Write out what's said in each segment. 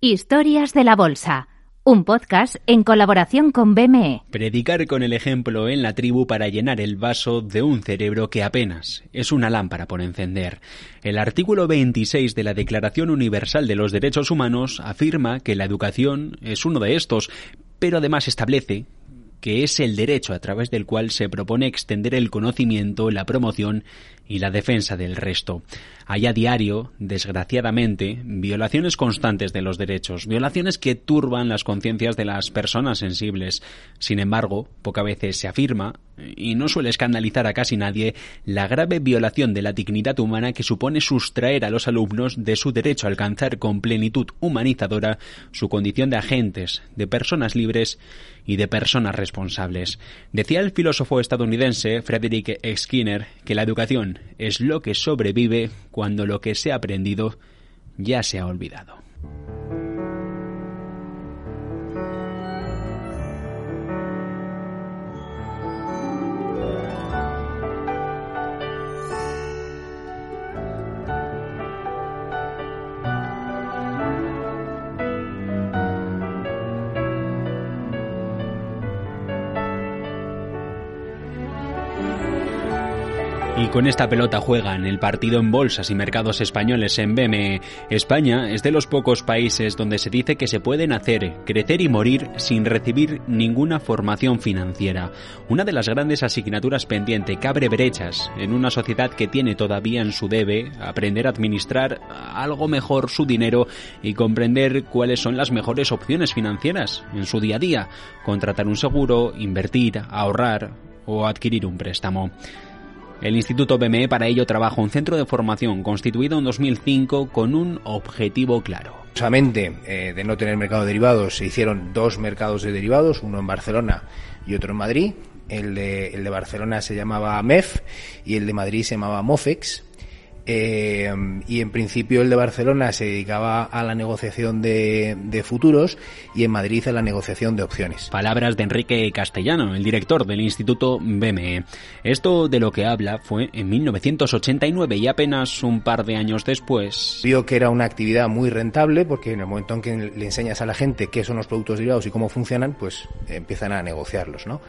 Historias de la Bolsa, un podcast en colaboración con BME. Predicar con el ejemplo en la tribu para llenar el vaso de un cerebro que apenas es una lámpara por encender. El artículo 26 de la Declaración Universal de los Derechos Humanos afirma que la educación es uno de estos, pero además establece que es el derecho a través del cual se propone extender el conocimiento, la promoción y la defensa del resto. Hay a diario, desgraciadamente, violaciones constantes de los derechos, violaciones que turban las conciencias de las personas sensibles. Sin embargo, poca veces se afirma, y no suele escandalizar a casi nadie, la grave violación de la dignidad humana que supone sustraer a los alumnos de su derecho a alcanzar con plenitud humanizadora su condición de agentes, de personas libres y de personas responsables. Decía el filósofo estadounidense Frederick Skinner que la educación es lo que sobrevive cuando lo que se ha aprendido ya se ha olvidado. Y con esta pelota juegan el partido en bolsas y mercados españoles en BME. España es de los pocos países donde se dice que se pueden hacer, crecer y morir sin recibir ninguna formación financiera. Una de las grandes asignaturas pendiente que abre brechas en una sociedad que tiene todavía en su debe aprender a administrar algo mejor su dinero y comprender cuáles son las mejores opciones financieras en su día a día. Contratar un seguro, invertir, ahorrar o adquirir un préstamo. El Instituto BME para ello trabaja un centro de formación constituido en 2005 con un objetivo claro. Solamente eh, de no tener mercado de derivados se hicieron dos mercados de derivados, uno en Barcelona y otro en Madrid. El de, el de Barcelona se llamaba MEF y el de Madrid se llamaba MOFEX. Eh, y en principio el de Barcelona se dedicaba a la negociación de, de, futuros y en Madrid a la negociación de opciones. Palabras de Enrique Castellano, el director del Instituto BME. Esto de lo que habla fue en 1989 y apenas un par de años después. Vio que era una actividad muy rentable porque en el momento en que le enseñas a la gente qué son los productos derivados y cómo funcionan, pues empiezan a negociarlos, ¿no?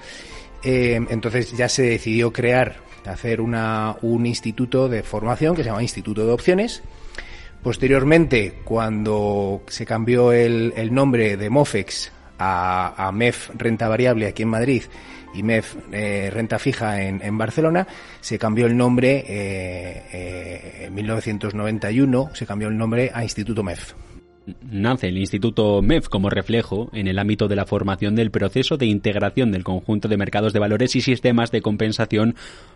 Eh, entonces ya se decidió crear hacer una, un instituto de formación que se llama Instituto de Opciones. Posteriormente, cuando se cambió el, nombre de MOFEX a, MEF Renta Variable aquí en Madrid y MEF eh, Renta Fija en, en, Barcelona, se cambió el nombre eh, eh, en 1991, se cambió el nombre a Instituto MEF nace el Instituto MEF como reflejo en el ámbito de la formación del proceso de integración del conjunto de mercados de valores y sistemas de compensación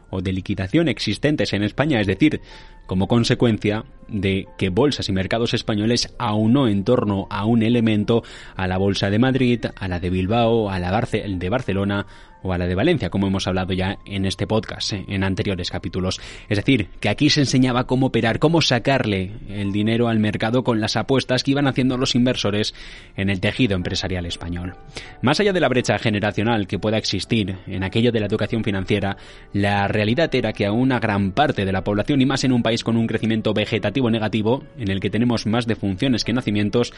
o de liquidación existentes en España, es decir, como consecuencia de que bolsas y mercados españoles aunó en torno a un elemento a la bolsa de Madrid, a la de Bilbao, a la de Barcelona o a la de Valencia, como hemos hablado ya en este podcast, eh, en anteriores capítulos. Es decir, que aquí se enseñaba cómo operar, cómo sacarle el dinero al mercado con las apuestas que iban haciendo los inversores en el tejido empresarial español. Más allá de la brecha generacional que pueda existir en aquello de la educación financiera, la realidad era que a una gran parte de la población, y más en un país con un crecimiento vegetativo negativo, en el que tenemos más defunciones que nacimientos,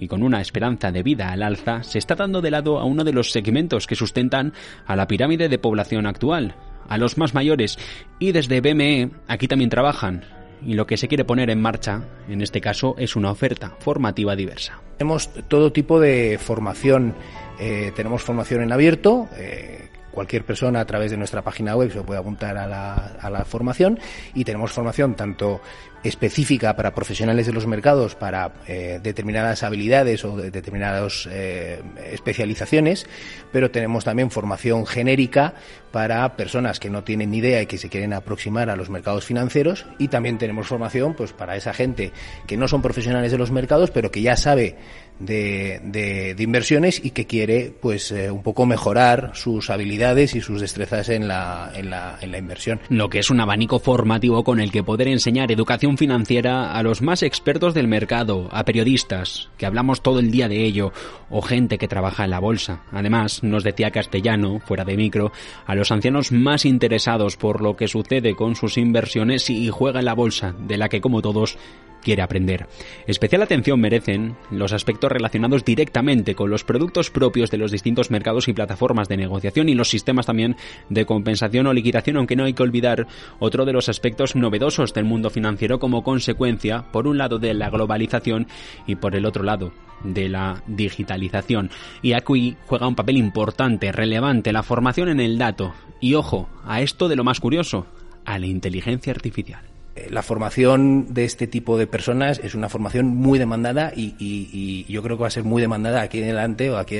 y con una esperanza de vida al alza, se está dando de lado a uno de los segmentos que sustentan a la pirámide de población actual, a los más mayores, y desde BME aquí también trabajan. Y lo que se quiere poner en marcha, en este caso, es una oferta formativa diversa. Tenemos todo tipo de formación. Eh, tenemos formación en abierto. Eh, cualquier persona a través de nuestra página web se puede apuntar a la, a la formación. Y tenemos formación tanto específica para profesionales de los mercados para eh, determinadas habilidades o de determinadas eh, especializaciones, pero tenemos también formación genérica para personas que no tienen ni idea y que se quieren aproximar a los mercados financieros y también tenemos formación pues para esa gente que no son profesionales de los mercados pero que ya sabe de, de, inversiones y que quiere pues eh, un poco mejorar sus habilidades y sus destrezas en la, en la, en la inversión. Lo que es un abanico formativo con el que poder enseñar educación financiera a los más expertos del mercado, a periodistas, que hablamos todo el día de ello, o gente que trabaja en la bolsa. Además, nos decía Castellano, fuera de micro, los ancianos más interesados por lo que sucede con sus inversiones y juega en la bolsa, de la que como todos quiere aprender. Especial atención merecen los aspectos relacionados directamente con los productos propios de los distintos mercados y plataformas de negociación y los sistemas también de compensación o liquidación, aunque no hay que olvidar otro de los aspectos novedosos del mundo financiero como consecuencia, por un lado, de la globalización y por el otro lado, de la digitalización. Y aquí juega un papel importante, relevante, la formación en el dato. Y ojo, a esto de lo más curioso, a la inteligencia artificial. Eh, la formación de este tipo de personas es una formación muy demandada y, yo creo que va a ser muy demandada aquí en adelante o aquí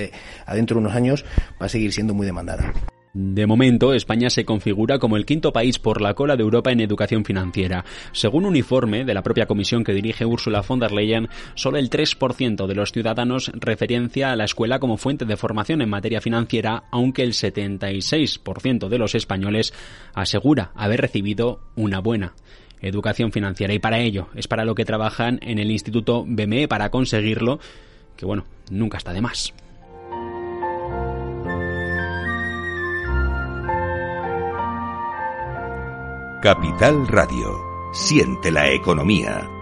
adentro de unos años va a seguir siendo muy demandada. De momento, España se configura como el quinto país por la cola de Europa en educación financiera. Según un informe de la propia comisión que dirige Ursula von der Leyen, solo el 3% de los ciudadanos referencia a la escuela como fuente de formación en materia financiera, aunque el 76% de los españoles asegura haber recibido una buena educación financiera. Y para ello es para lo que trabajan en el Instituto BME para conseguirlo, que bueno, nunca está de más. Capital Radio. Siente la economía.